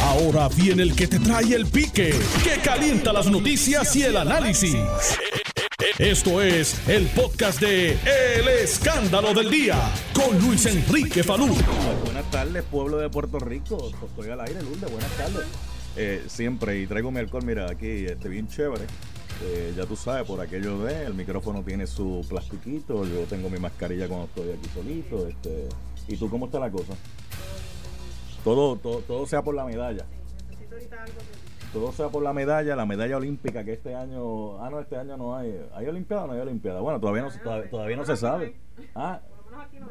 Ahora viene el que te trae el pique, que calienta las noticias y el análisis. Esto es el podcast de El Escándalo del Día con Luis Enrique Falú. Buenas tardes, pueblo de Puerto Rico. Estoy al aire, Lourdes. Buenas tardes. Eh, siempre, y traigo mi alcohol, mira, aquí, este, bien chévere. Eh, ya tú sabes, por aquello de, el micrófono tiene su plastiquito, yo tengo mi mascarilla cuando estoy aquí solito. Este, ¿Y tú cómo está la cosa? Todo, todo, todo sea por la medalla. Todo sea por la medalla, la medalla olímpica que este año, ah no, este año no hay, ¿hay olimpiada o no hay olimpiada? Bueno, todavía no, todavía, todavía no se sabe. Ah,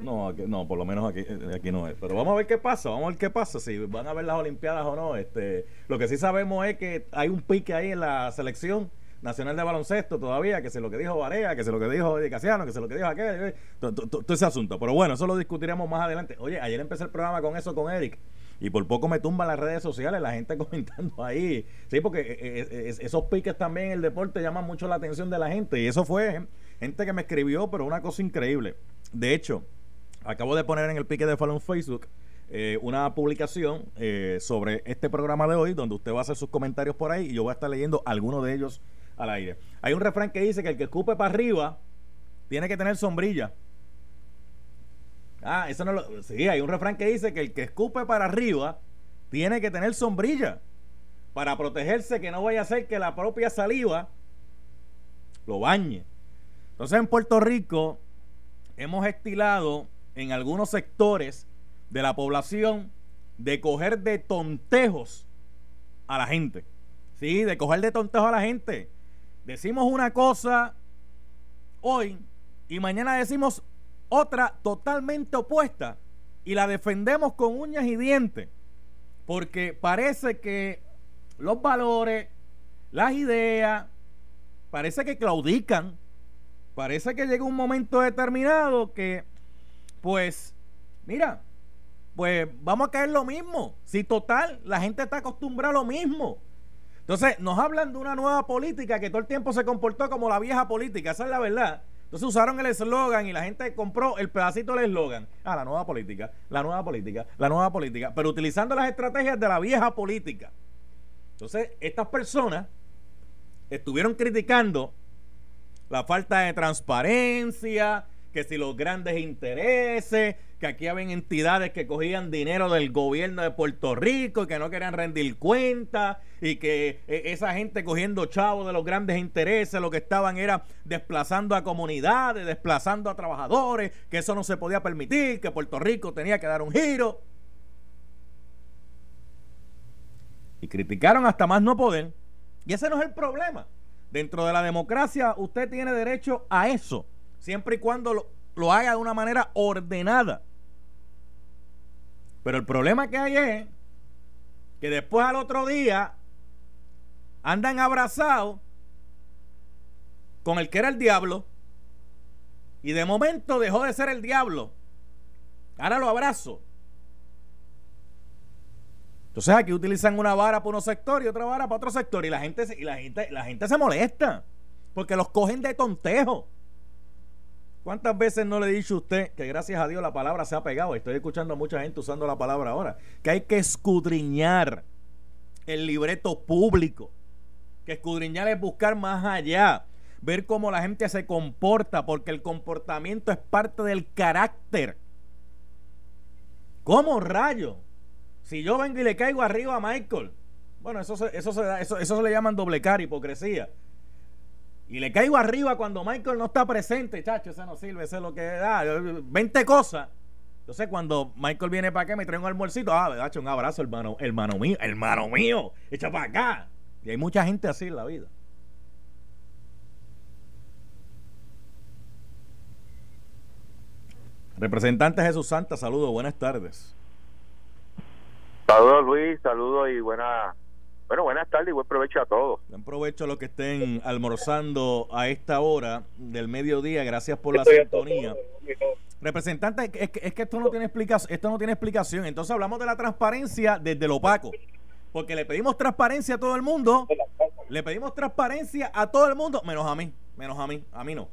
no, aquí, no, por lo menos aquí, aquí no es. Pero vamos a ver qué pasa, vamos a ver qué pasa, si van a ver las Olimpiadas o no. Este, lo que sí sabemos es que hay un pique ahí en la selección nacional de baloncesto todavía, que sé lo que dijo Varea, que sé lo que dijo Casiano, que sé lo que dijo aquel, todo ese asunto. Pero bueno, eso lo discutiremos más adelante. Oye, ayer empecé el programa con eso con Eric y por poco me tumban las redes sociales, la gente comentando ahí. Sí, porque eh, eh, eh, esos piques también en el deporte llaman mucho la atención de la gente y eso fue gente que me escribió, pero una cosa increíble. De hecho, acabo de poner en el pique de Fallon Facebook una publicación sobre este programa de hoy, donde usted va a hacer sus comentarios por ahí y yo voy a estar leyendo algunos de ellos al aire. Hay un refrán que dice que el que escupe para arriba tiene que tener sombrilla. Ah, eso no lo. Sí, hay un refrán que dice que el que escupe para arriba tiene que tener sombrilla para protegerse que no vaya a ser que la propia saliva lo bañe. Entonces en Puerto Rico hemos estilado en algunos sectores de la población de coger de tontejos a la gente. Sí, de coger de tontejos a la gente. Decimos una cosa hoy y mañana decimos otra totalmente opuesta y la defendemos con uñas y dientes porque parece que los valores, las ideas, parece que claudican, parece que llega un momento determinado que, pues, mira, pues vamos a caer lo mismo. Si total, la gente está acostumbrada a lo mismo. Entonces, nos hablan de una nueva política que todo el tiempo se comportó como la vieja política, esa es la verdad. Entonces usaron el eslogan y la gente compró el pedacito del eslogan. Ah, la nueva política, la nueva política, la nueva política, pero utilizando las estrategias de la vieja política. Entonces, estas personas estuvieron criticando la falta de transparencia, que si los grandes intereses, que aquí habían entidades que cogían dinero del gobierno de Puerto Rico y que no querían rendir cuenta y que eh, esa gente cogiendo chavos de los grandes intereses lo que estaban era desplazando a comunidades, desplazando a trabajadores, que eso no se podía permitir, que Puerto Rico tenía que dar un giro. Y criticaron hasta más no poder. Y ese no es el problema. Dentro de la democracia usted tiene derecho a eso, siempre y cuando lo, lo haga de una manera ordenada. Pero el problema que hay es que después al otro día andan abrazados con el que era el diablo y de momento dejó de ser el diablo. Ahora lo abrazo. Entonces aquí utilizan una vara para uno sector y otra vara para otro sector y la gente, y la gente, la gente se molesta porque los cogen de tontejo. ¿Cuántas veces no le he dicho a usted que gracias a Dios la palabra se ha pegado? Estoy escuchando a mucha gente usando la palabra ahora. Que hay que escudriñar el libreto público. Que escudriñar es buscar más allá. Ver cómo la gente se comporta. Porque el comportamiento es parte del carácter. ¿Cómo rayo? Si yo vengo y le caigo arriba a Michael. Bueno, eso se, eso eso, eso le llaman doble cara, hipocresía y le caigo arriba cuando Michael no está presente, chacho, ese no sirve, ese es lo que da, 20 cosas. Entonces, cuando Michael viene para acá, me trae un almuercito, ah, chacho, un abrazo, hermano, hermano mío, hermano mío, echa para acá. Y hay mucha gente así en la vida. Representante Jesús Santa, saludos, buenas tardes. Saludos Luis, saludos y buenas bueno, buenas tardes y buen provecho a todos. Buen provecho a los que estén almorzando a esta hora del mediodía. Gracias por la sintonía. Representante, es que, esto no tiene explicación, esto no tiene explicación. Entonces hablamos de la transparencia desde lo opaco. Porque le pedimos transparencia a todo el mundo. Le pedimos transparencia a todo el mundo, menos a mí, menos a mí, a mí no.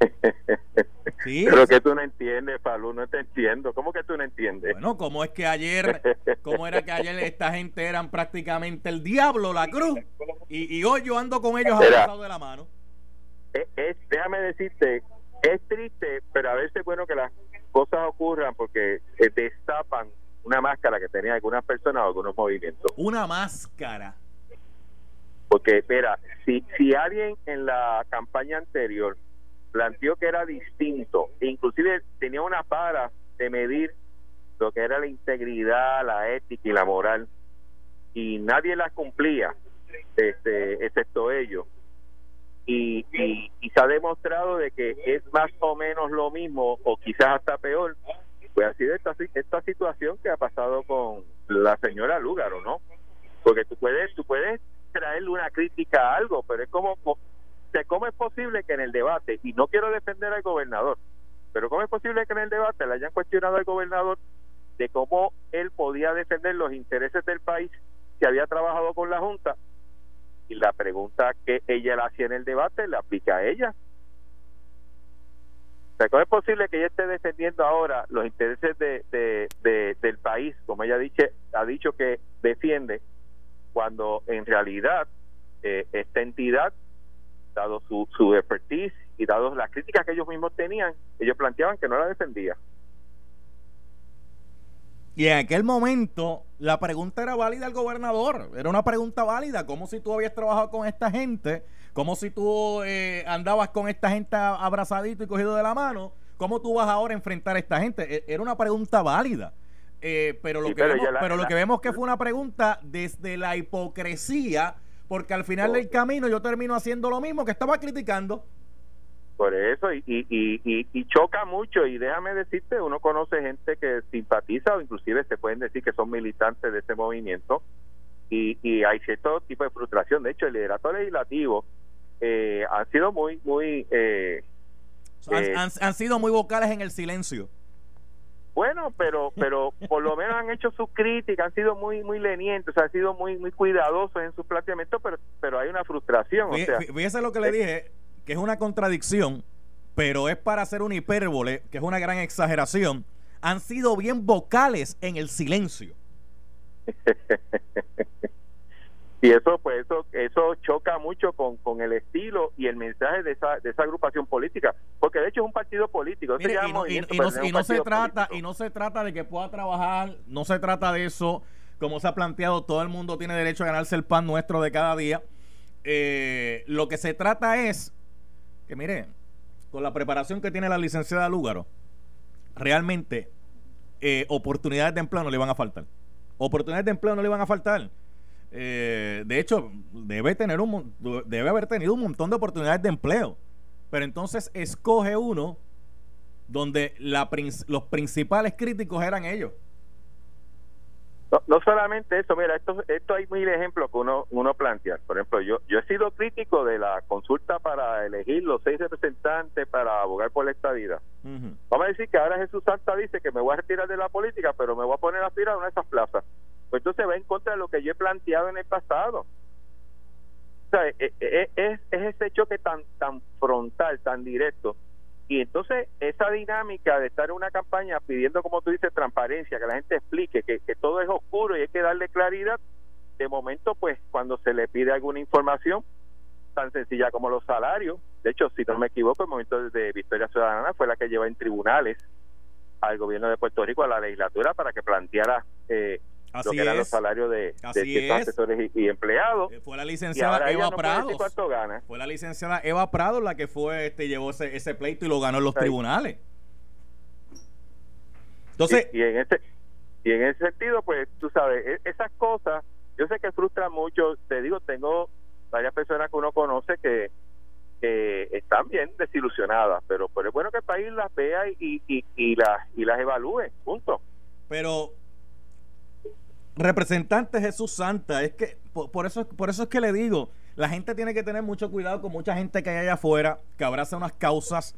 Pero que tú no entiendes, Falú, no te entiendo. ¿Cómo que tú no entiendes? Bueno, ¿cómo es que ayer, cómo era que ayer esta gente eran prácticamente el diablo, la cruz? Y, y hoy yo ando con ellos abrazados de la mano. Es, déjame decirte, es triste, pero a veces es bueno que las cosas ocurran porque se destapan una máscara que tenían algunas personas o algunos movimientos. Una máscara. Porque, espera, si, si alguien en la campaña anterior planteó que era distinto, inclusive tenía una para de medir lo que era la integridad, la ética y la moral, y nadie las cumplía, este, excepto ellos. Y, y, se ha demostrado de que es más o menos lo mismo, o quizás hasta peor, pues ha sido esta, esta situación que ha pasado con la señora Lúgaro, ¿no? Porque tú puedes, tú puedes traerle una crítica a algo, pero es como ¿cómo es posible que en el debate, y no quiero defender al gobernador, pero cómo es posible que en el debate le hayan cuestionado al gobernador de cómo él podía defender los intereses del país que había trabajado con la Junta? Y la pregunta que ella le hacía en el debate le aplica a ella. ¿Cómo es posible que ella esté defendiendo ahora los intereses de, del país, como ella dice, ha dicho que defiende, cuando en realidad eh, esta entidad dado su, su expertise y dado las críticas que ellos mismos tenían, ellos planteaban que no la defendía. Y en aquel momento la pregunta era válida al gobernador, era una pregunta válida, como si tú habías trabajado con esta gente, como si tú eh, andabas con esta gente abrazadito y cogido de la mano, ¿cómo tú vas ahora a enfrentar a esta gente? E, era una pregunta válida. Eh, pero lo, que, vemos, pero lo que vemos que fue una pregunta desde la hipocresía porque al final del camino yo termino haciendo lo mismo que estaba criticando. Por eso, y, y, y, choca mucho, y déjame decirte, uno conoce gente que simpatiza o inclusive se pueden decir que son militantes de ese movimiento, y, y hay cierto tipo de frustración. De hecho, el liderato legislativo eh, han sido muy, muy... Eh, eh, han sido muy vocales en el silencio. Bueno, pero pero por lo menos han hecho sus críticas, han sido muy muy lenientes, han sido muy muy cuidadosos en su planteamiento, pero pero hay una frustración. Fíjese, lo que le dije, que es una contradicción, pero es para hacer una hipérbole, que es una gran exageración. Han sido bien vocales en el silencio. y eso pues eso eso choca mucho con, con el estilo y el mensaje de esa, de esa agrupación política. Porque de hecho es un partido político. Y, no, se trata y no se trata de que pueda trabajar no se trata de eso. Como se ha planteado todo el mundo tiene derecho a ganarse el pan nuestro de cada día. Eh, lo que se trata es que mire con la preparación que tiene la licenciada Lúgaro realmente eh, oportunidades de empleo no le van a faltar. Oportunidades de empleo no le van a faltar eh, de hecho, debe, tener un, debe haber tenido un montón de oportunidades de empleo. Pero entonces escoge uno donde la, los principales críticos eran ellos. No, solamente eso, mira, esto, esto hay mil ejemplos que uno, uno plantea. Por ejemplo, yo, yo he sido crítico de la consulta para elegir los seis representantes para abogar por la estadía. Vamos a decir que ahora Jesús Santa dice que me voy a retirar de la política, pero me voy a poner a aspirar a una de esas plazas pues entonces va en contra de lo que yo he planteado en el pasado. O sea, e, e, e, es, es, ese choque tan, tan frontal, tan directo. Y entonces esa dinámica de estar en una campaña pidiendo, como tú dices, transparencia, que la gente explique que, todo es oscuro y hay que darle claridad, de momento, pues cuando se le pide alguna información tan sencilla como los salarios, de hecho, si no me equivoco, el momento de Victoria Ciudadana fue la que lleva en tribunales al gobierno de Puerto Rico, a la legislatura, para que planteara eh, lo que eran los salarios de, de asesores y, empleados. Eh, fue la licenciada Eva Prado. Fue la licenciada Eva Prado la que fue, este, llevó ese, ese pleito y lo ganó en los tribunales. Entonces, y, en ese y en ese sentido, pues tú sabes, e, esas cosas, yo sé que frustran mucho. Te digo, tengo varias personas que uno conoce que, que están bien desilusionadas, pero, pero es bueno que el país las vea y, y, y, las, y las evalúe, punto. Pero representante Jesús Santa, es que por, eso, por eso es que le digo, la gente tiene que tener mucho cuidado con mucha gente que hay allá afuera, que abraza unas causas,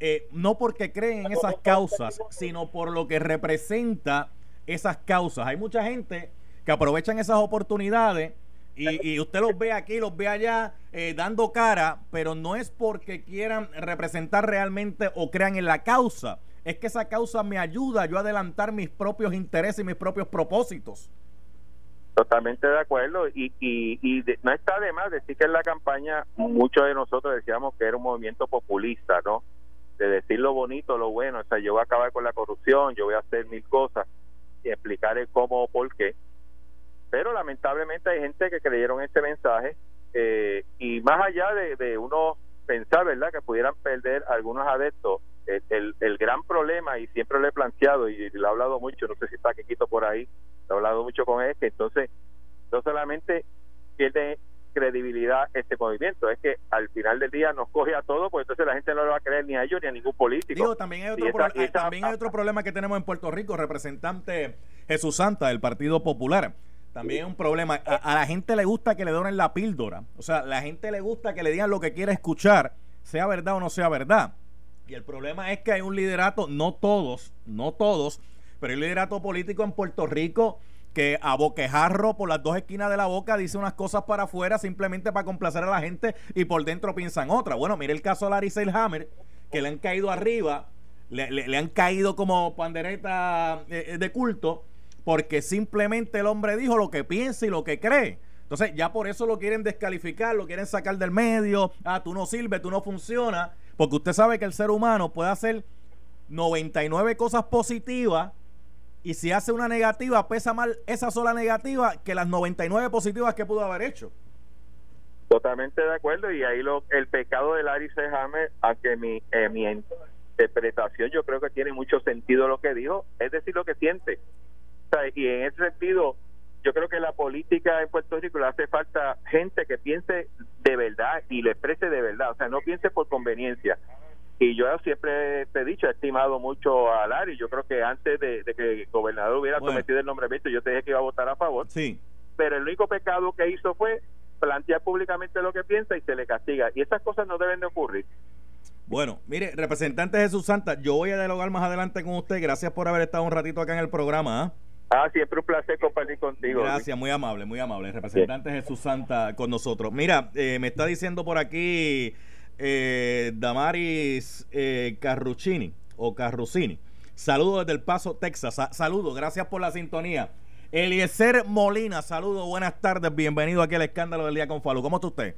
eh, no porque creen en esas causas, sino por lo que representa esas causas. Hay mucha gente que aprovechan esas oportunidades Y, usted los ve aquí, los ve allá eh, dando cara, pero no es porque quieran representar realmente o crean en la causa. Es que esa causa me ayuda yo a adelantar mis propios intereses y mis propios propósitos. Totalmente de acuerdo. Y, y, no está de más decir que en la campaña muchos de nosotros decíamos que era un movimiento populista, ¿no? De decir lo bonito, lo bueno. O sea, yo voy a acabar con la corrupción, yo voy a hacer mil cosas y explicar el cómo o por qué pero lamentablemente hay gente que creyeron este mensaje eh, y más allá de, uno pensar, ¿verdad?, que pudieran perder algunos adeptos, el, el, gran problema, y siempre lo he planteado y lo he hablado mucho, no sé si está Quito por ahí, lo he hablado mucho con él, que entonces no solamente pierde credibilidad este movimiento, es que al final del día nos coge a todos, pues entonces la gente no lo va a creer ni a ellos ni a ningún político. también hay otro, también hay otro problema que tenemos en Puerto Rico, representante Jesús Santa del Partido Popular también es un problema. A, la gente le gusta que le donen la píldora. O sea, la gente le gusta que le digan lo que quiere escuchar, sea verdad o no sea verdad. Y el problema es que hay un liderato, no todos, no todos, pero hay un liderato político en Puerto Rico que a boquejarro por las dos esquinas de la boca dice unas cosas para afuera simplemente para complacer a la gente y por dentro piensan otra. Bueno, mire el caso de Larry Selhammer, que le han caído arriba, le, han caído como pandereta eh, de culto porque simplemente el hombre dijo lo que piensa y lo que cree. Entonces ya por eso lo quieren descalificar, lo quieren sacar del medio, ah, tú no sirves, tú no funcionas, porque usted sabe que el ser humano puede hacer 99 cosas positivas y si hace una negativa pesa mal esa sola negativa que las 99 positivas que pudo haber hecho. Totalmente de acuerdo y ahí lo, el pecado de Larry Hammer, a que mi, eh, mi interpretación yo creo que tiene mucho sentido lo que dijo, es decir, lo que siente y en ese sentido, yo creo que la política en Puerto Rico le hace falta gente que piense de verdad y lo exprese de verdad, o sea, no piense por conveniencia. Y yo siempre te he dicho, he estimado mucho a Larry. Yo creo que antes de, que el gobernador hubiera sometido el nombramiento, yo te dije que iba a votar a favor. Sí. Pero el único pecado que hizo fue plantear públicamente lo que piensa y se le castiga. Y estas cosas no deben de ocurrir. Bueno, mire, representante Jesús Santa, yo voy a dialogar más adelante con usted. Gracias por haber estado un ratito acá en el programa. ¿ah? Ah, siempre un placer compartir contigo. Gracias, muy amable, muy amable. Representante Jesús Santa con nosotros. Mira, eh, me está diciendo por aquí eh, Damaris eh, Carruccini o Carrucini. Saludos desde El Paso, Texas. saludos, gracias por la sintonía. Eliezer Molina, saludos, buenas tardes, bienvenido aquí al escándalo del día con Falo. ¿Cómo está usted?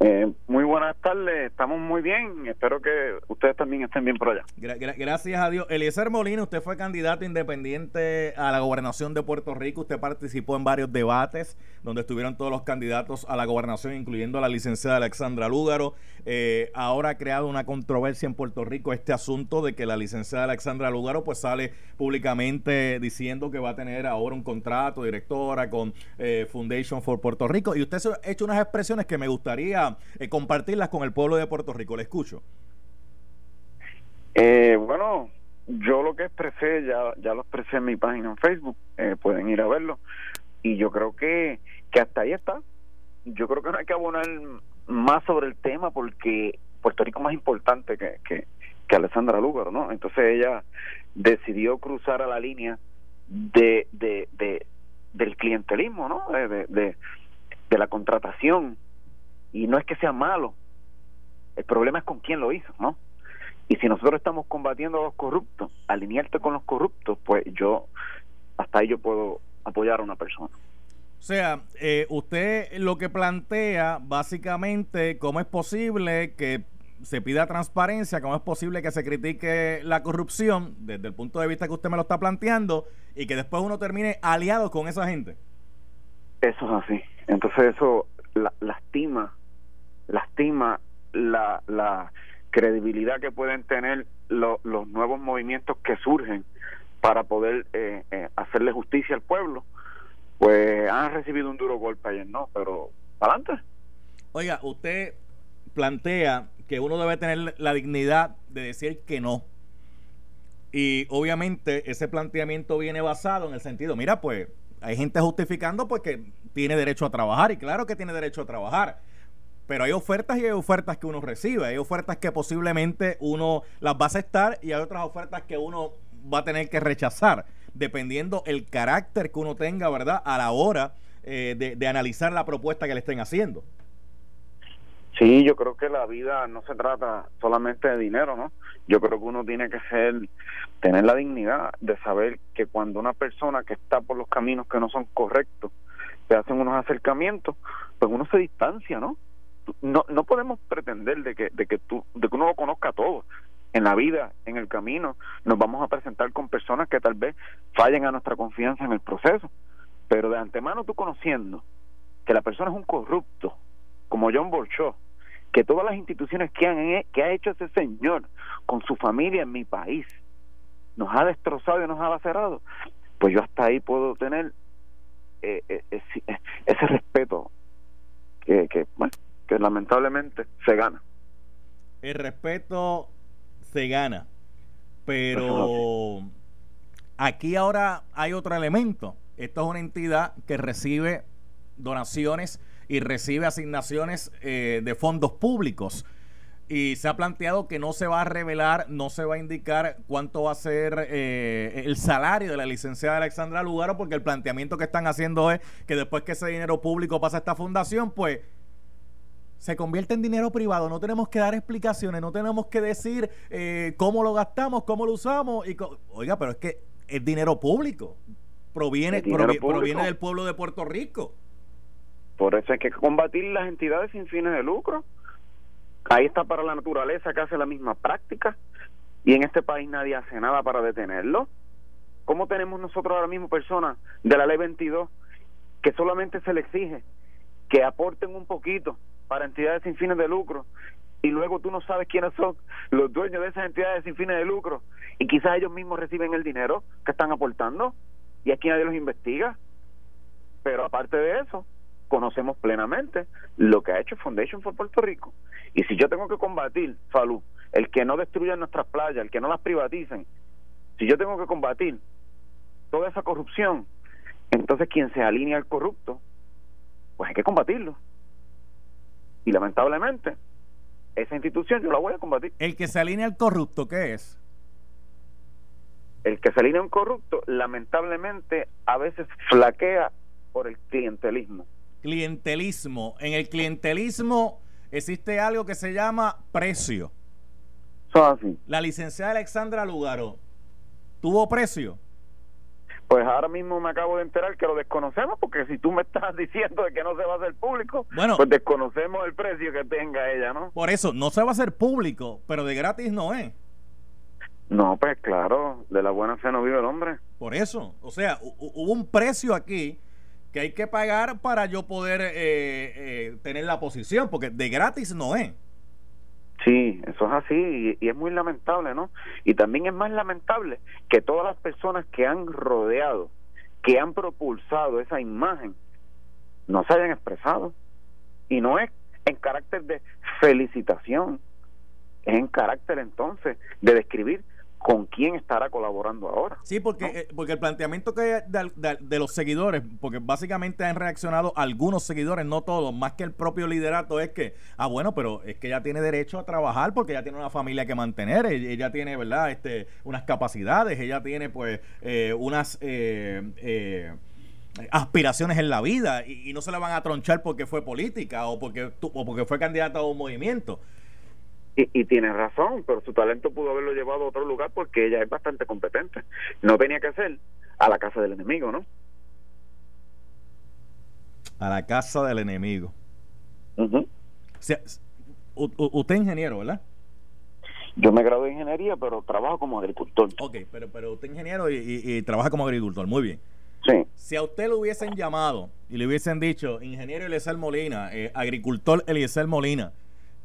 Eh, muy buenas tardes, estamos muy bien, espero que ustedes también estén bien por allá. gracias a Dios. Eliezer Molina, usted fue candidato independiente a la gobernación de Puerto Rico, usted participó en varios debates donde estuvieron todos los candidatos a la gobernación, incluyendo a la licenciada Alexandra Lúgaro. Eh, ahora ha creado una controversia en Puerto Rico este asunto de que la licenciada Alexandra Lúgaro pues sale públicamente diciendo que va a tener ahora un contrato directora con eh, Foundation for Puerto Rico y usted ha hecho unas expresiones que me gustaría eh, compartirlas con el pueblo de Puerto Rico. Le escucho. Eh, bueno, yo lo que expresé, ya, ya lo expresé en mi página en Facebook, eh, pueden ir a verlo. Y yo creo que, que hasta ahí está. Yo creo que no hay que abonar más sobre el tema porque Puerto Rico es más importante que, que, que Alessandra Lúgaro, ¿no? Entonces ella decidió cruzar a la línea de, de, de del clientelismo, ¿no? De, de, de la contratación y no es que sea malo, el problema es con quién lo hizo, ¿no? Y si nosotros estamos combatiendo a los corruptos, alinearte con los corruptos, pues yo, hasta ahí yo puedo apoyar a una persona. O sea, eh, usted lo que plantea básicamente, ¿cómo es posible que se pida transparencia? ¿Cómo es posible que se critique la corrupción desde el punto de vista que usted me lo está planteando y que después uno termine aliado con esa gente? Eso es así. Entonces eso lastima lastima la, la credibilidad que pueden tener los nuevos movimientos que surgen para poder eh, eh, hacerle justicia al pueblo, pues han recibido un duro golpe ayer, ¿no? Pero adelante. Oiga, usted plantea que uno debe tener la dignidad de decir que no. Y obviamente ese planteamiento viene basado en el sentido, mira, pues hay gente justificando porque tiene derecho a trabajar y claro que tiene derecho a trabajar pero hay ofertas y hay ofertas que uno recibe. Hay ofertas que posiblemente uno las va a aceptar y hay otras ofertas que uno va a tener que rechazar, dependiendo el carácter que uno tenga, ¿verdad? A la hora eh, de, de analizar la propuesta que le estén haciendo. Sí, yo creo que la vida no se trata solamente de dinero, ¿no? Yo creo que uno tiene que ser, tener la dignidad de saber que cuando una persona que está por los caminos que no son correctos, se hacen unos acercamientos, pues uno se distancia, ¿no? No, no podemos pretender de que, de que tú, de que uno lo conozca todo. En la vida, en el camino, nos vamos a presentar con personas que tal vez fallen a nuestra confianza en el proceso. Pero de antemano tú conociendo que la persona es un corrupto, como John Bolchó, que todas las instituciones que, han, que ha hecho ese señor con su familia en mi país nos ha destrozado y nos ha lacerado, pues yo hasta ahí puedo tener eh, eh, ese, respeto que, que, bueno, que lamentablemente se gana. El respeto se gana, pero aquí ahora hay otro elemento. Esto es una entidad que recibe donaciones y recibe asignaciones eh, de fondos públicos. Y se ha planteado que no se va a revelar, no se va a indicar cuánto va a ser eh, el salario de la licenciada Alexandra Lugaro, porque el planteamiento que están haciendo es que después que ese dinero público pasa a esta fundación, pues se convierte en dinero privado. No tenemos que dar explicaciones, no tenemos que decir eh, cómo lo gastamos, cómo lo usamos. Y Oiga, pero es que es dinero público. Proviene, proviene del pueblo de Puerto Rico. Por eso hay que combatir las entidades sin fines de lucro. Ahí está para la naturaleza que hace la misma práctica y en este país nadie hace nada para detenerlo. ¿Cómo tenemos nosotros ahora mismo personas de la ley 22 que solamente se le exige que aporten un poquito para entidades sin fines de lucro y luego tú no sabes quiénes son los dueños de esas entidades sin fines de lucro y quizás ellos mismos reciben el dinero que están aportando y aquí nadie los investiga? Pero aparte de eso, conocemos plenamente lo que ha hecho Foundation for Puerto Rico. Y si yo tengo que combatir, Falú, el que no destruyan nuestras playas, el que no las privaticen, si yo tengo que combatir toda esa corrupción, entonces quien se alinea al corrupto, pues hay que combatirlo. Y lamentablemente, esa institución yo la voy a combatir. El que se alinea al corrupto, ¿qué es? El que se alinea al corrupto, lamentablemente, a veces flaquea por el clientelismo clientelismo. En el clientelismo existe algo que se llama precio. La licenciada Alexandra Lugaro, ¿tuvo precio? Pues ahora mismo me acabo de enterar que lo desconocemos, porque si tú me estás diciendo de que no se va a hacer público, bueno, pues desconocemos el precio que tenga ella, ¿no? Por eso, no se va a hacer público, pero de gratis no es. No, pues claro, de la buena fe no vive el hombre. Por eso, o sea, hubo un precio aquí que hay que pagar para yo poder eh, eh, tener la posición, porque de gratis no es. Sí, eso es así y, es muy lamentable, ¿no? Y también es más lamentable que todas las personas que han rodeado, que han propulsado esa imagen, no se hayan expresado. Y no es en carácter de felicitación, es en carácter entonces de describir con quién estará colaborando ahora. Sí, porque, eh, porque el planteamiento que de, de, los seguidores, porque básicamente han reaccionado algunos seguidores, no todos, más que el propio liderato, es que, ah, bueno, pero es que ella tiene derecho a trabajar porque ella tiene una familia que mantener, ella, tiene, ¿verdad?, este, unas capacidades, ella tiene, pues, eh, unas... Eh, aspiraciones en la vida y, no se la van a tronchar porque fue política o porque, o porque fue candidata a un movimiento. Y, y tiene razón, pero su talento pudo haberlo llevado a otro lugar porque ella es bastante competente. No tenía que ser a la casa del enemigo, ¿no? A la casa del enemigo. usted es ingeniero, ¿verdad? Yo me gradué de ingeniería, pero trabajo como agricultor. Ok, pero, pero usted es ingeniero y, trabaja como agricultor. Muy bien. Sí. Si a usted lo hubiesen llamado y le hubiesen dicho, ingeniero Eliezer Molina, eh, agricultor Eliezer Molina,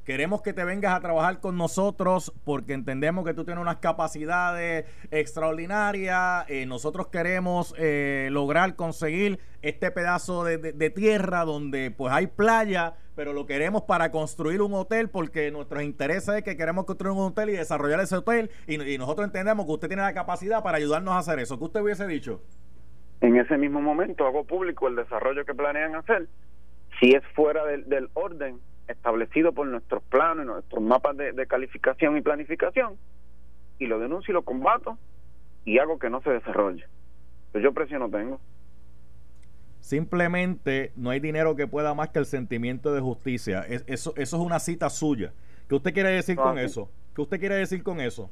Queremos que te vengas a trabajar con nosotros porque entendemos que tú tienes unas capacidades extraordinarias. Eh, nosotros queremos eh, lograr conseguir este pedazo de, tierra donde pues hay playa, pero lo queremos para construir un hotel porque nuestros intereses es que queremos construir un hotel y desarrollar ese hotel y, nosotros entendemos que usted tiene la capacidad para ayudarnos a hacer eso. ¿Qué usted hubiese dicho? En ese mismo momento hago público el desarrollo que planean hacer. Si es fuera del orden establecido por nuestros planos, nuestros mapas de, calificación y planificación, y lo denuncio y lo combato y hago que no se desarrolle. Pues yo precio no tengo. Simplemente no hay dinero que pueda más que el sentimiento de justicia. eso, eso es una cita suya. ¿Qué usted quiere decir con eso? ¿Qué usted quiere decir con eso?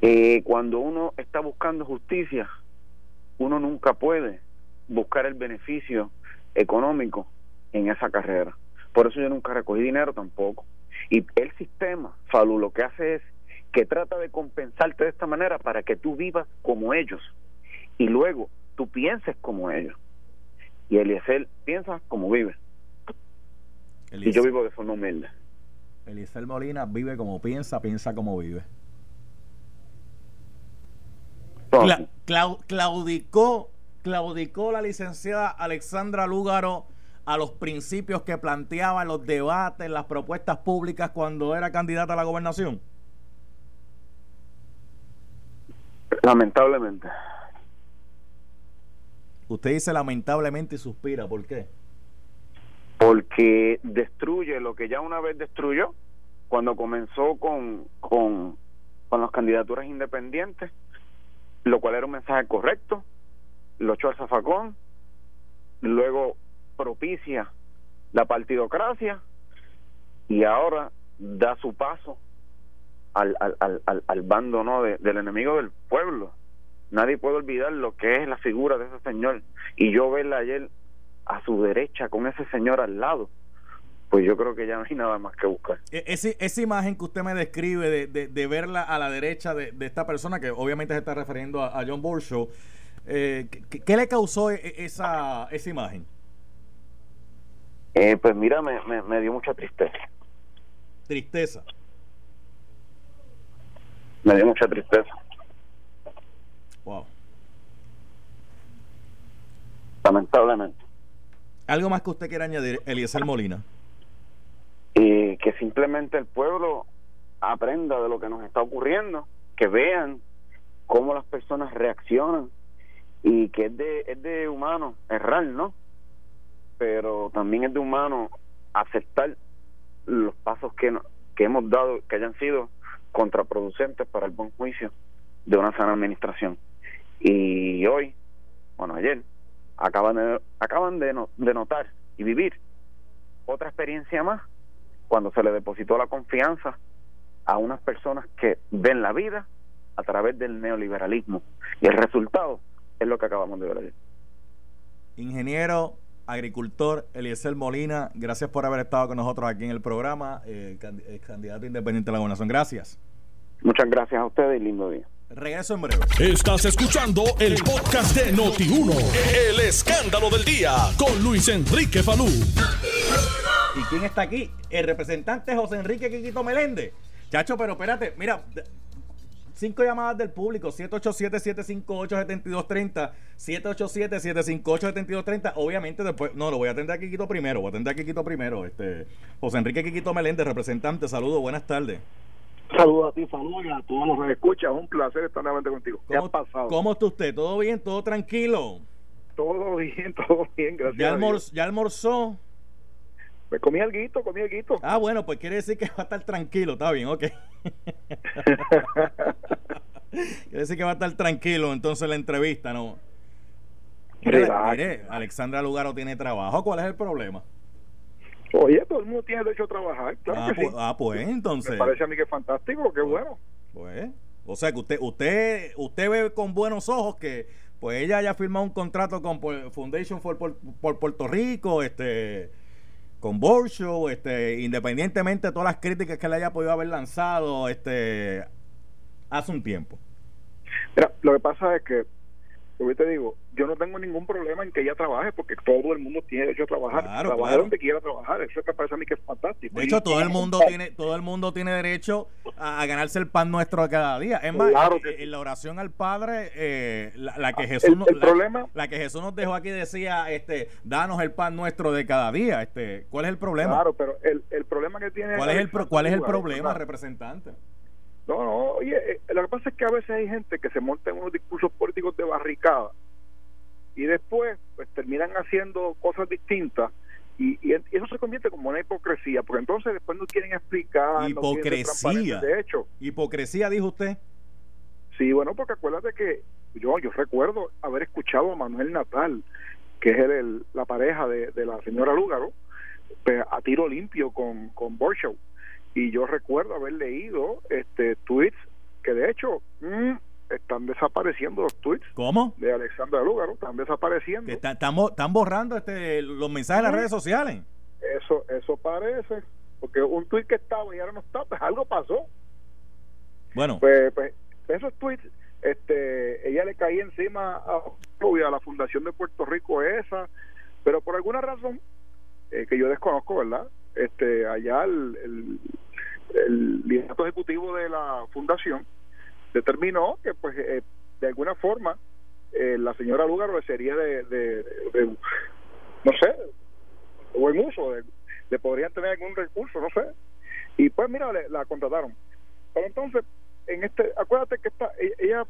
Que cuando uno está buscando justicia, uno nunca puede buscar el beneficio económico en esa carrera. Por eso yo nunca recogí dinero tampoco. Y el sistema, Falu, lo que hace es que trata de compensarte de esta manera para que tú vivas como ellos y luego tú pienses como ellos. Y Eliezer piensa como vive. Y yo vivo de forma humilde. Eliezer Molina vive como piensa, piensa como vive. claudicó, claudicó la licenciada Alexandra Lúgaro a los principios que planteaba en los debates, las propuestas públicas cuando era candidata a la gobernación? Lamentablemente. Usted dice lamentablemente y suspira, ¿por qué? Porque destruye lo que ya una vez destruyó cuando comenzó con, con, con las candidaturas independientes, lo cual era un mensaje correcto, lo echó al zafacón, luego propicia la partidocracia y ahora da su paso al, al, al, al bando no del enemigo del pueblo. Nadie puede olvidar lo que es la figura de ese señor. Y yo verla ayer a su derecha con ese señor al lado, pues yo creo que ya no hay nada más que buscar. E, esa imagen que usted me describe de, de, verla a la derecha de, esta persona, que obviamente se está refiriendo a, John Borshow, eh, ¿qué, le causó e, esa, esa imagen? Eh, pues mira, me, me, dio mucha tristeza. Tristeza. Me dio mucha tristeza. Wow. Lamentablemente. ¿Algo más que usted quiera añadir, Eliezer Molina? Y que simplemente el pueblo aprenda de lo que nos está ocurriendo, que vean cómo las personas reaccionan y que es de, es de humano errar, ¿no? Pero también es de humano aceptar los pasos que, que hemos dado que hayan sido contraproducentes para el buen juicio de una sana administración. Y hoy, bueno, ayer, acaban de, acaban de, de notar y vivir otra experiencia más cuando se le depositó la confianza a unas personas que ven la vida a través del neoliberalismo. Y el resultado es lo que acabamos de ver ayer. Ingeniero agricultor Eliezer Molina, gracias por haber estado con nosotros aquí en el programa, eh, eh, candidato independiente de la gobernación. Gracias. Muchas gracias a ustedes y lindo día. Regreso en breve. Estás escuchando el podcast de Noti1, el escándalo del día, con Luis Enrique Falú. ¿Y quién está aquí? El representante José Enrique Quiquito Meléndez. Chacho, pero espérate, mira, Cinco llamadas del público, 787-758-7230, 787-758-7230. Obviamente después, no, lo voy a atender a Quiquito primero, voy a atender a Quiquito primero. Este, José Enrique Quiquito Meléndez, representante, saludos, buenas tardes. Saludos a ti, saludos a todos los que escuchan. Un placer estar nuevamente contigo. ¿Qué ha pasado? ¿Cómo está usted? ¿Todo bien? ¿Todo tranquilo? Todo bien, todo bien, gracias. ¿Ya, ¿ya almorzó? Me comí algo, comí algo. Ah, bueno, pues quiere decir que va a estar tranquilo, está bien, ok. quiere decir que va a estar tranquilo entonces la entrevista, ¿no? Mire, Alexandra Lugaro tiene trabajo, ¿cuál es el problema? Oye, todo el mundo tiene derecho a trabajar, claro ah, pues, ah, pues entonces. Me parece a mí que es fantástico, qué pues, bueno. Pues, o sea que usted, usted, usted ve con buenos ojos que pues ella haya firmado un contrato con Foundation for, por Puerto Rico, este con Borshow, este, independientemente de todas las críticas que le haya podido haber lanzado este, hace un tiempo. Mira, lo que pasa es que yo te digo, yo no tengo ningún problema en que ella trabaje porque todo el mundo tiene derecho a trabajar, trabajar donde quiera trabajar, eso me parece a mí que es fantástico. De hecho, todo el mundo tiene todo el mundo tiene derecho a, ganarse el pan nuestro de cada día. Es más, eh, en la oración al Padre, eh, la, que Jesús el, problema, la que Jesús nos dejó aquí decía, este, danos el pan nuestro de cada día. Este, ¿cuál es el problema? Claro, pero el, el problema que tiene ¿Cuál es el cuál es el problema, representante? No, no, oye, eh, lo que pasa es que a veces hay gente que se monta en unos discursos políticos de barricada y después pues terminan haciendo cosas distintas y, y, eso se convierte como una hipocresía, porque entonces después no quieren explicar. Hipocresía. de hecho. Hipocresía, dijo usted. Sí, bueno, porque acuérdate que yo, yo recuerdo haber escuchado a Manuel Natal que es el, la pareja de, de, la señora Lúgaro, a tiro limpio con, con Borshow. Y yo recuerdo haber leído este tweets que de hecho mmm, están desapareciendo los tweets ¿Cómo? de Alexandra Lúgaro, están desapareciendo. Están, están borrando este, los mensajes de las redes sociales. Eso, eso parece, porque un tweet que estaba y ahora no está, pues algo pasó. Bueno. Pues, pues esos tweets, este, ella le caía encima a, a la Fundación de Puerto Rico esa, pero por alguna razón eh, que yo desconozco, ¿verdad? Este, allá el, el, el liderato ejecutivo de la fundación determinó que pues eh, de alguna forma eh, la señora Lugaro sería de, de, no sé buen uso de, le podrían tener algún recurso no sé. Y pues mira le, la contrataron. Pero entonces en este acuérdate que esta, ella, ella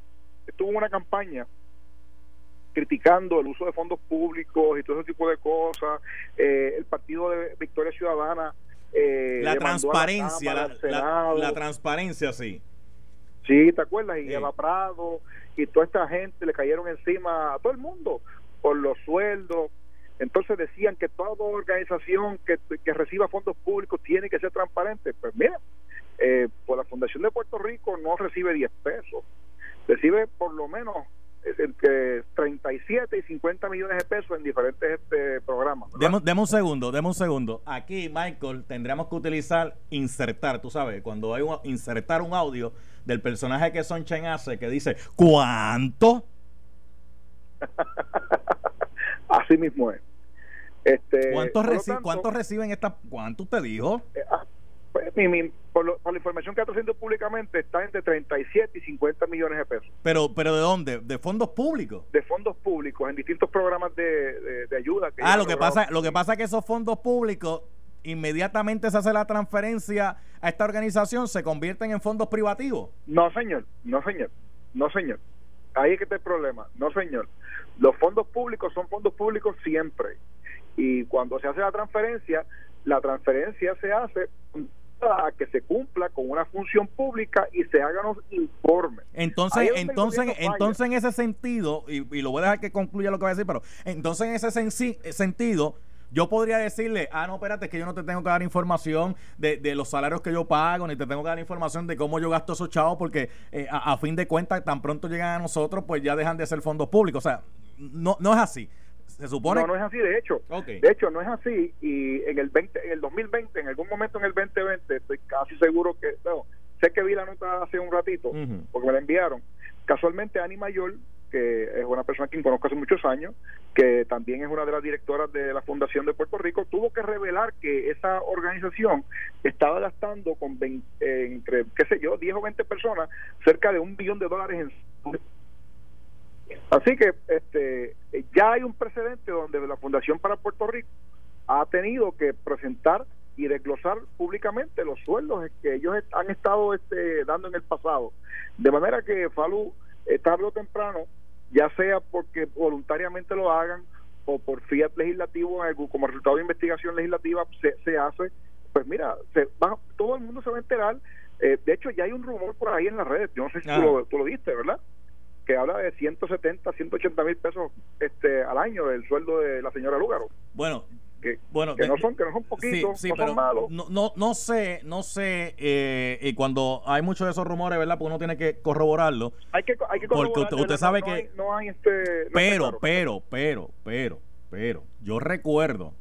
estuvo en una campaña criticando el uso de fondos públicos y todo ese tipo de cosas eh, el partido de Victoria Ciudadana eh, la transparencia la, la, la, transparencia sí Sí, ¿te acuerdas? Y sí. Eva Prado y toda esta gente le cayeron encima a todo el mundo por los sueldos. Entonces decían que toda organización que, que reciba fondos públicos tiene que ser transparente. Pues mira, eh, por la Fundación de Puerto Rico no recibe 10 pesos, recibe por lo menos entre 37 y 50 millones de pesos en diferentes este, programas. Demos, demos, un segundo, demos un segundo. Aquí, Michael, tendríamos que utilizar insertar, tú sabes, cuando hay un, insertar un audio del personaje que Son Chen hace que dice, ¿cuánto? Así mismo es. Este, ¿Cuántos, reci tanto, ¿Cuántos reciben esta? ¿Cuánto usted dijo? Eh, ah, pues, mi, mi, por, lo, por, la información que está haciendo públicamente está entre 37 y 50 millones de pesos. Pero pero ¿de dónde? ¿De fondos públicos? De fondos públicos en distintos programas de, de, de ayuda. Que ah, lo que pasa lo que pasa es que esos fondos públicos inmediatamente se hace la transferencia a esta organización se convierten en fondos privativos. No, señor, no, señor, no, señor. Ahí es que está el problema. No, señor. Los fondos públicos son fondos públicos siempre. Y cuando se hace la transferencia, la transferencia se hace a que se cumpla con una función pública y se hagan los informes. Entonces, entonces, entonces en ese sentido, y, y, lo voy a dejar que concluya lo que voy a decir, pero entonces en ese sentido, yo podría decirle, ah, no, espérate, es que yo no te tengo que dar información de, de, los salarios que yo pago, ni te tengo que dar información de cómo yo gasto esos chavos, porque eh, a, a, fin de cuentas, tan pronto llegan a nosotros, pues ya dejan de ser fondos públicos. O sea, no, no es así. Se supone. No, no es así, de hecho. Okay. De hecho, no es así. Y en el 20, en el 2020, en algún momento en el 2020, estoy casi seguro que. No, sé que vi la nota hace un ratito, uh -huh. porque me la enviaron. Casualmente, Ani Mayor que es una persona que conozco hace muchos años, que también es una de las directoras de la Fundación de Puerto Rico, tuvo que revelar que esa organización estaba gastando con 20, eh, entre, qué sé yo, 10 o 20 personas, cerca de un billón de dólares en... Así que este ya hay un precedente donde la Fundación para Puerto Rico ha tenido que presentar y desglosar públicamente los sueldos que ellos han estado este, dando en el pasado. De manera que Falú eh, tarde o temprano, ya sea porque voluntariamente lo hagan o por fiat legislativo, como resultado de investigación legislativa, se, se hace, pues mira, se va, todo el mundo se va a enterar. Eh, de hecho, ya hay un rumor por ahí en las redes, yo no sé si tú lo, tú lo diste, ¿verdad? Que habla de 170, 180 mil pesos este al año del sueldo de la señora Lúgaro. Bueno, que, bueno, que no son que no son poquitos, sí, sí, no pero son malos. No, no, no sé, no sé, eh, y cuando hay muchos de esos rumores, ¿verdad? Pues uno tiene que corroborarlo. Hay que, hay que Porque usted, usted sabe no que... Hay, no hay este... Pero, claro. pero, pero, pero, pero, yo recuerdo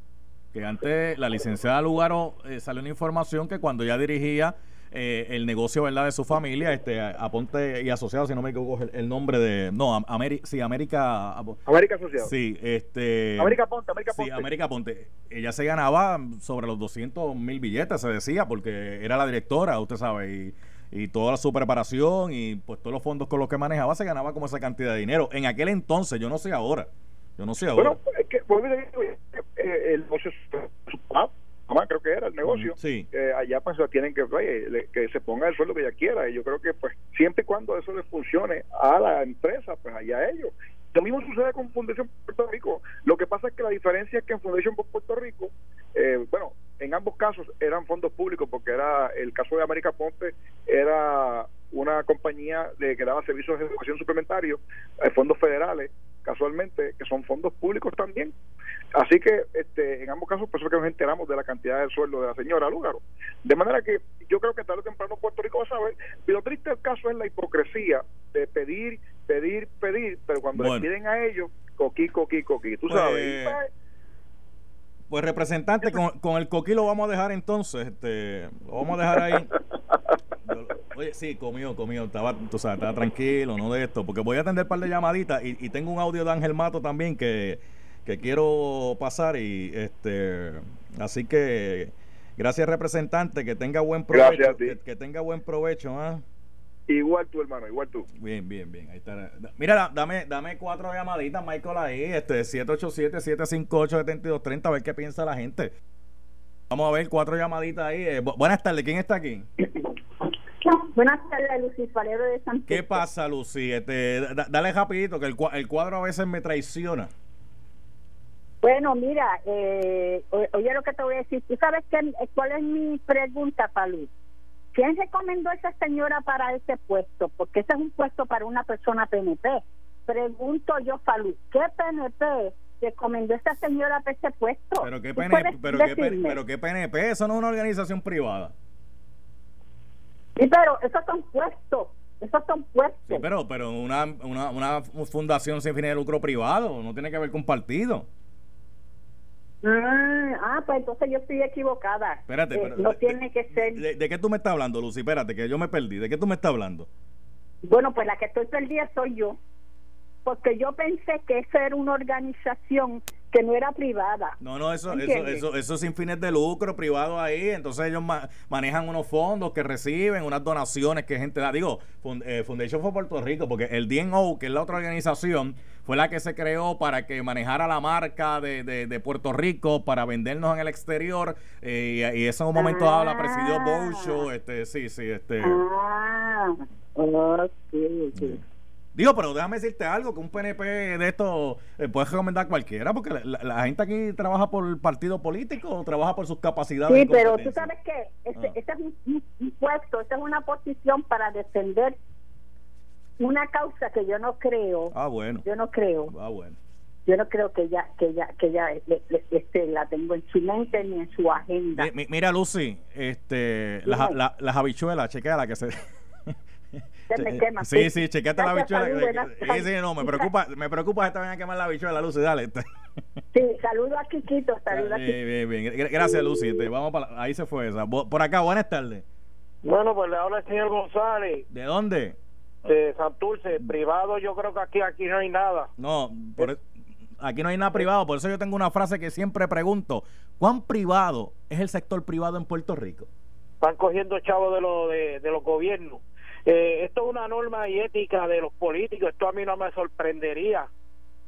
que antes la licenciada Lugaro eh, salió una información que cuando ya dirigía eh, el negocio verdad de su familia este Aponte y asociado si no me equivoco el, el nombre de no América sí América América asociado sí este América Ponte América Ponte. Sí América Ponte. Ella se ganaba sobre los 200 mil billetes se decía porque era la directora usted sabe y y toda su preparación y pues todos los fondos con los que manejaba se ganaba como esa cantidad de dinero. En aquel entonces yo no sé ahora yo no sé ahora. bueno es que pues, eh, el negocio creo que era el negocio sí. eh, allá pues tienen que oye, que se ponga el sueldo que ella quiera y yo creo que pues siempre y cuando eso les funcione a la empresa pues allá ellos lo mismo sucede con Fundación Puerto Rico lo que pasa es que la diferencia es que en Fundación Puerto Rico eh, bueno en ambos casos eran fondos públicos porque era el caso de América Ponte era una compañía de que daba servicios de educación suplementarios eh, fondos federales casualmente, que son fondos públicos también. Así que este, en ambos casos, por eso es que nos enteramos de la cantidad de sueldo de la señora Lúgaro. De manera que yo creo que tarde o temprano Puerto Rico va a saber. Y lo triste del caso es la hipocresía de pedir, pedir, pedir, pero cuando le piden a ellos, coquí, coquí, coquí. Tú sabes. Pues, pues representante, con, con, el coquí lo vamos a dejar entonces, este, lo vamos a dejar ahí. oye, sí, comió, comió, estaba, tú sabes, estaba tranquilo, no de esto, porque voy a atender un par de llamaditas y, y tengo un audio de Ángel Mato también que, que quiero pasar y este, así que gracias representante, que tenga buen provecho, que, que, tenga buen provecho, ¿ah? Igual tú, hermano, igual tú. Bien, bien, bien. Ahí está. Mira, dame, dame cuatro llamaditas, Michael, ahí. Este, 787-758-7230, a ver qué piensa la gente. Vamos a ver cuatro llamaditas ahí. Eh, buenas tardes, ¿quién está aquí? Buenas tardes, Lucy Valero de San ¿Qué pasa, Lucy? Este, dale rapidito, que el, el cuadro a veces me traiciona. Bueno, mira, eh, oye lo que te voy a decir. ¿Tú sabes qué, cuál es mi pregunta, Palú? ¿Quién recomendó a esa señora para ese puesto? Porque ese es un puesto para una persona PNP. Pregunto yo, Falú, ¿qué PNP recomendó a esa señora para ese puesto? ¿Pero qué, PNP, pero, qué, pero qué PNP? Eso no es una organización privada. Sí, pero esos son puestos. Esos son puestos. Sí, pero, pero una, una, una fundación sin fines de lucro privado no tiene que ver con partido. Ah, ah, pues entonces yo estoy equivocada. Espérate, eh, no tiene que ser. De, qué tú me estás hablando, Lucy? Espérate, que yo me perdí. ¿De qué tú me estás hablando? Bueno, pues la que estoy perdida soy yo. Porque yo pensé que esa era una organización que no era privada. No, no, eso, eso, eso, eso sin fines de lucro, privado ahí. Entonces ellos manejan unos fondos que reciben, unas donaciones que gente da. Digo, eh, Foundation for Puerto Rico, porque el DNO, que es la otra organización, fue la que se creó para que manejara la marca de, de, Puerto Rico para vendernos en el exterior. Eh, y, eso en un momento dado la presidió Bocho. Este, sí, sí, este. Ah, Digo, pero déjame decirte algo, que un PNP de esto eh, puedes recomendar cualquiera, porque la, gente aquí trabaja por el partido político o trabaja por sus capacidades. Sí, pero tú sabes que este, ah. este es un, puesto, esta es una posición para defender una causa que yo no creo. Ah, bueno. Yo no creo. Ah, bueno. Yo no creo que ya que ya que ya este, la tengo en su mente ni en su agenda. mira, Lucy, este, las, las habichuelas, la que se Sí, sí, chequeate la bichuela. Sí, sí, no, me preocupa, me preocupa que te vayan a quemar la bichuela, Lucy, dale. Sí, saludo a Kikito, saludo a Bien, bien, Gracias, Lucy. vamos para, ahí se fue esa. Por acá, buenas tardes. Bueno, pues le habla el señor González. ¿De dónde? De Santurce. Privado, yo creo que aquí, aquí no hay nada. No, por, e, aquí no hay nada privado. Por eso yo tengo una frase que siempre pregunto: ¿cuán privado es el sector privado en Puerto Rico? Están cogiendo chavos de, lo, de, de los gobiernos. Eh, esto es una norma y ética de los políticos, esto a mí no me sorprendería.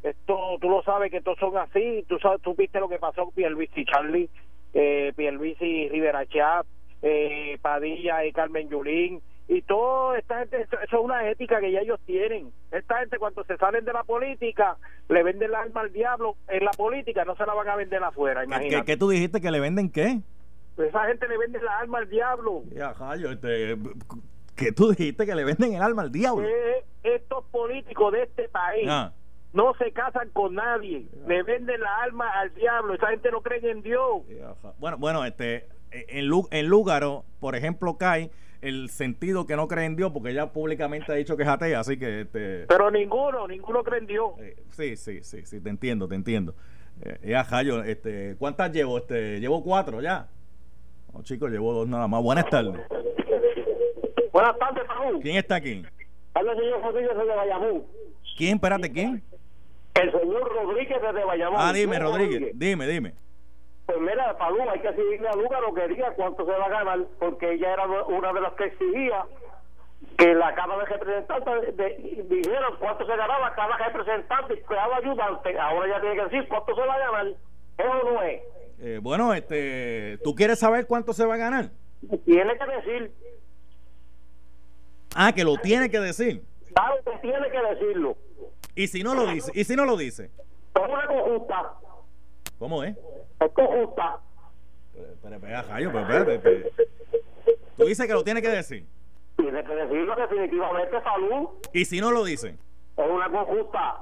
Esto, tú lo sabes que estos son así, tú sabes, tú viste lo que pasó con Pierluisi Charlie, eh, Pierluisi Rivera Chat, eh, Padilla y Carmen Yulín, y todo esta gente, eso, es una ética que ya ellos tienen. Esta gente cuando se salen de la política, le venden la alma al diablo en la política, no se la van a vender afuera, imagínate. ¿Qué, tú dijiste que le venden qué? Pues esa gente le vende la alma al diablo. Ya, Jayo, este, que tú dijiste que le venden el alma al diablo. Eh, estos políticos de este país ah. no se casan con nadie, le venden la alma al diablo, esa gente no cree en Dios. Bueno, bueno, este en, en Lúgaro, por ejemplo, cae el sentido que no cree en Dios, porque ella públicamente ha dicho que es atea, así que... Este, Pero ninguno, ninguno cree en Dios. Eh, sí, sí, sí, sí, te entiendo, te entiendo. Eh, ya, Jayo, este, ¿cuántas llevo? Este, llevo cuatro ya. No, chicos, llevo dos nada más. Buenas tardes. Buenas tardes, Saúl. ¿Quién está aquí? Habla el señor Rodríguez de Bayamón. ¿Quién? Espérate, ¿quién? El señor Rodríguez de Bayamón. Ah, dime, Rodríguez. Dime, dime. Pues mira, Palú, hay que seguirle a Luga lo que diga cuánto se va a ganar, porque ella era una de las que exigía que la Cámara de Representantes de, dijeron cuánto se ganaba cada representante y cada ayudante. Ahora ya tiene que decir cuánto se va a ganar. ¿Eso no es? Eh, bueno, este, ¿tú quieres saber cuánto se va a ganar? Tiene que decir. Ah, que lo tiene que decir. Claro que tiene que decirlo. ¿Y si no lo dice? ¿Y si no lo dice? Es una conjunta. ¿Cómo es? Es conjunta. Pero, espera, Jayo, pero. Tú dices que lo tiene que decir. Tiene que decirlo definitivamente, salud. ¿Y si no lo dice? Es una conjunta.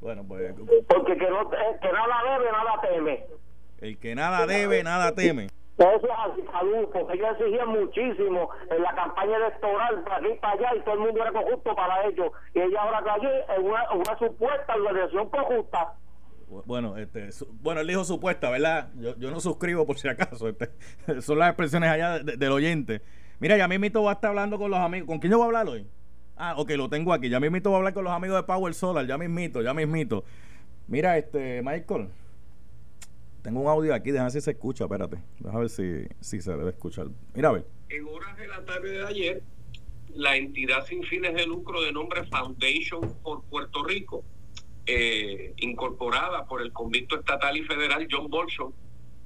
Bueno, pues Porque que no, eh, que nada debe, nada teme. el que nada debe, nada teme. Eso es así, porque ellos exigían muchísimo en la campaña electoral, para aquí para allá, y todo el mundo era corrupto para ellos. Y ella ahora cayó en una, una supuesta organización corrupta. Bueno, este, su- bueno, él dijo supuesta, ¿verdad? Yo, yo no suscribo por si acaso. Este, son las expresiones allá de- del oyente. Mira, ya mismito va a estar hablando con los amigos. ¿Con quién yo voy a hablar hoy? Ah, ok, lo tengo aquí. Ya mismito voy a hablar con los amigos de Power Solar. Ya mismito, ya mismito. Mira, este, Michael. Tengo un audio aquí, déjame ver si se escucha, espérate. Déjame ver si, si se debe escuchar. Mira, a ver. en horas de la tarde de ayer, la entidad sin fines de lucro de nombre Foundation por Puerto Rico, eh, incorporada por el convicto estatal y federal John Bolson,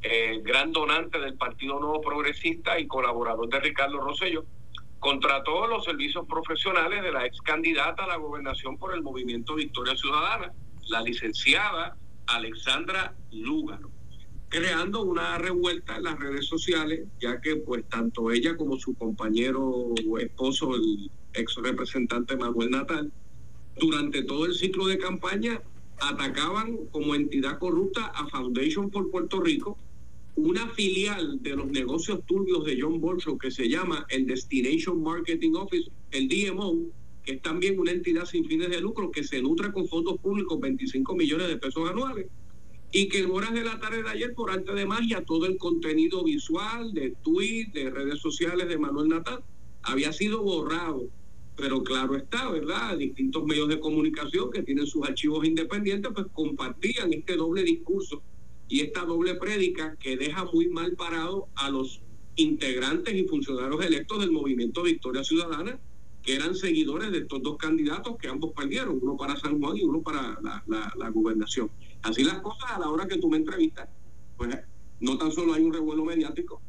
eh, gran donante del Partido Nuevo Progresista y colaborador de Ricardo Rosselló, contrató los servicios profesionales de la ex candidata a la gobernación por el movimiento Victoria Ciudadana, la licenciada Alexandra Lúgaro creando una revuelta en las redes sociales, ya que pues tanto ella como su compañero esposo, el ex representante Manuel Natal, durante todo el ciclo de campaña atacaban como entidad corrupta a Foundation por Puerto Rico, una filial de los negocios turbios de John Bolso que se llama el Destination Marketing Office, el DMO, que es también una entidad sin fines de lucro que se nutre con fondos públicos 25 millones de pesos anuales y que en horas de la tarde de ayer, por arte de magia, todo el contenido visual de tweets, de redes sociales de Manuel Natal había sido borrado. Pero claro está, ¿verdad? Distintos medios de comunicación que tienen sus archivos independientes, pues compartían este doble discurso y esta doble prédica que deja muy mal parado a los integrantes y funcionarios electos del movimiento Victoria Ciudadana, que eran seguidores de estos dos candidatos que ambos perdieron, uno para San Juan y uno para la, gobernación. Así las cosas a la hora que tú me entrevistas, pues no tan solo hay un revuelo mediático,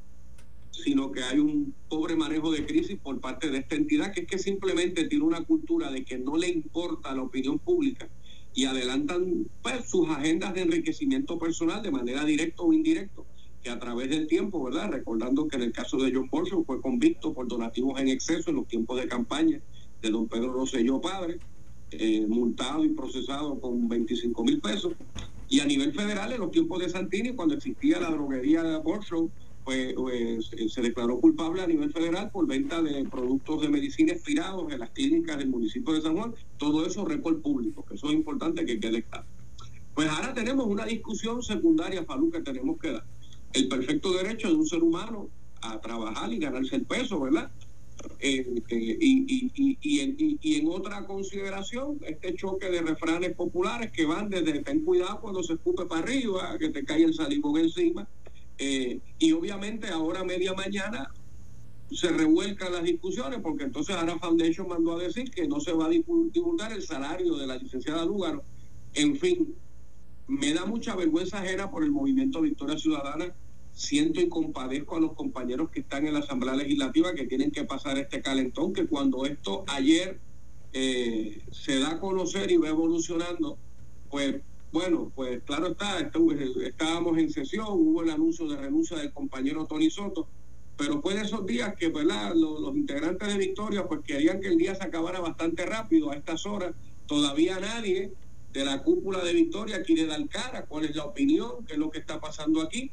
sino que hay un pobre manejo de crisis por parte de esta entidad que es que simplemente tiene una cultura de que no le importa la opinión pública y adelantan pues, sus agendas de enriquecimiento personal de manera directa o indirecta, que a través del tiempo, ¿verdad? Recordando que en el caso de John Bolson fue convicto por donativos en exceso en los tiempos de campaña de don Pedro Rosselló padre, eh, multado y procesado con 25 mil pesos. Y a nivel federal, en los tiempos de Santini, cuando existía la droguería de Bolson, pues, se declaró culpable a nivel federal por venta de productos de medicina expirados en las clínicas del municipio de San Juan. Todo eso récord público, que eso es importante que quede claro. Pues ahora tenemos una discusión secundaria, Falú, que tenemos que dar. El perfecto derecho de un ser humano a trabajar y ganarse el peso, ¿verdad? Eh, eh, y, y, y, en, y- en otra consideración, este choque de refranes populares que van desde ten cuidado cuando se escupe para arriba, que te cae el salivón encima, eh, y obviamente ahora media mañana se revuelcan las discusiones porque entonces ahora Foundation mandó a decir que no se va a divulgar el salario de la licenciada Lúgaro. En fin, me da mucha vergüenza ajena por el movimiento Victoria Ciudadana. Siento y compadezco a los compañeros que están en la Asamblea Legislativa que tienen que pasar este calentón, que cuando esto ayer eh, se da a conocer y va evolucionando, pues bueno, pues claro está, eh, estábamos en sesión, hubo el anuncio de renuncia del compañero Tony Soto, pero fue de esos días que ¿verdad? Los, los integrantes de Victoria pues querían que el día se acabara bastante rápido a estas horas, todavía nadie de la cúpula de Victoria quiere dar cara, cuál es la opinión, qué es lo que está pasando aquí.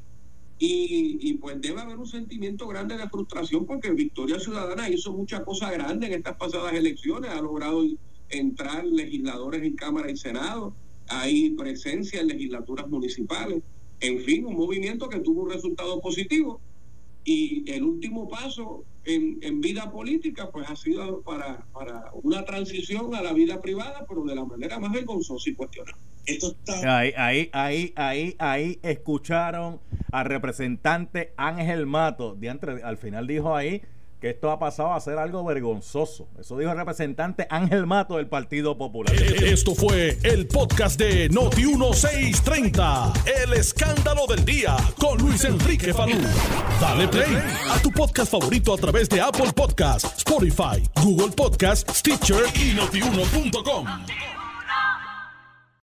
Y, y, pues debe haber un sentimiento grande de frustración porque Victoria Ciudadana hizo muchas cosas grandes en estas pasadas elecciones, ha logrado entrar legisladores en Cámara y Senado, hay presencia en legislaturas municipales, en fin, un movimiento que tuvo un resultado positivo y el último paso en, en vida política pues ha sido para, para una transición a la vida privada, pero de la manera más vergonzosa y cuestionable. Esto está Ahí, ahí, ahí, ahí, ahí escucharon al representante Ángel Mato. Diantre, al final dijo ahí que esto ha pasado a ser algo vergonzoso. Eso dijo el representante Ángel Mato del Partido Popular. Esto fue el podcast de Noti 1630. El escándalo del día con Luis Enrique Falú. Dale play a tu podcast favorito a través de Apple Podcasts, Spotify, Google Podcasts, Stitcher y notiuno.com.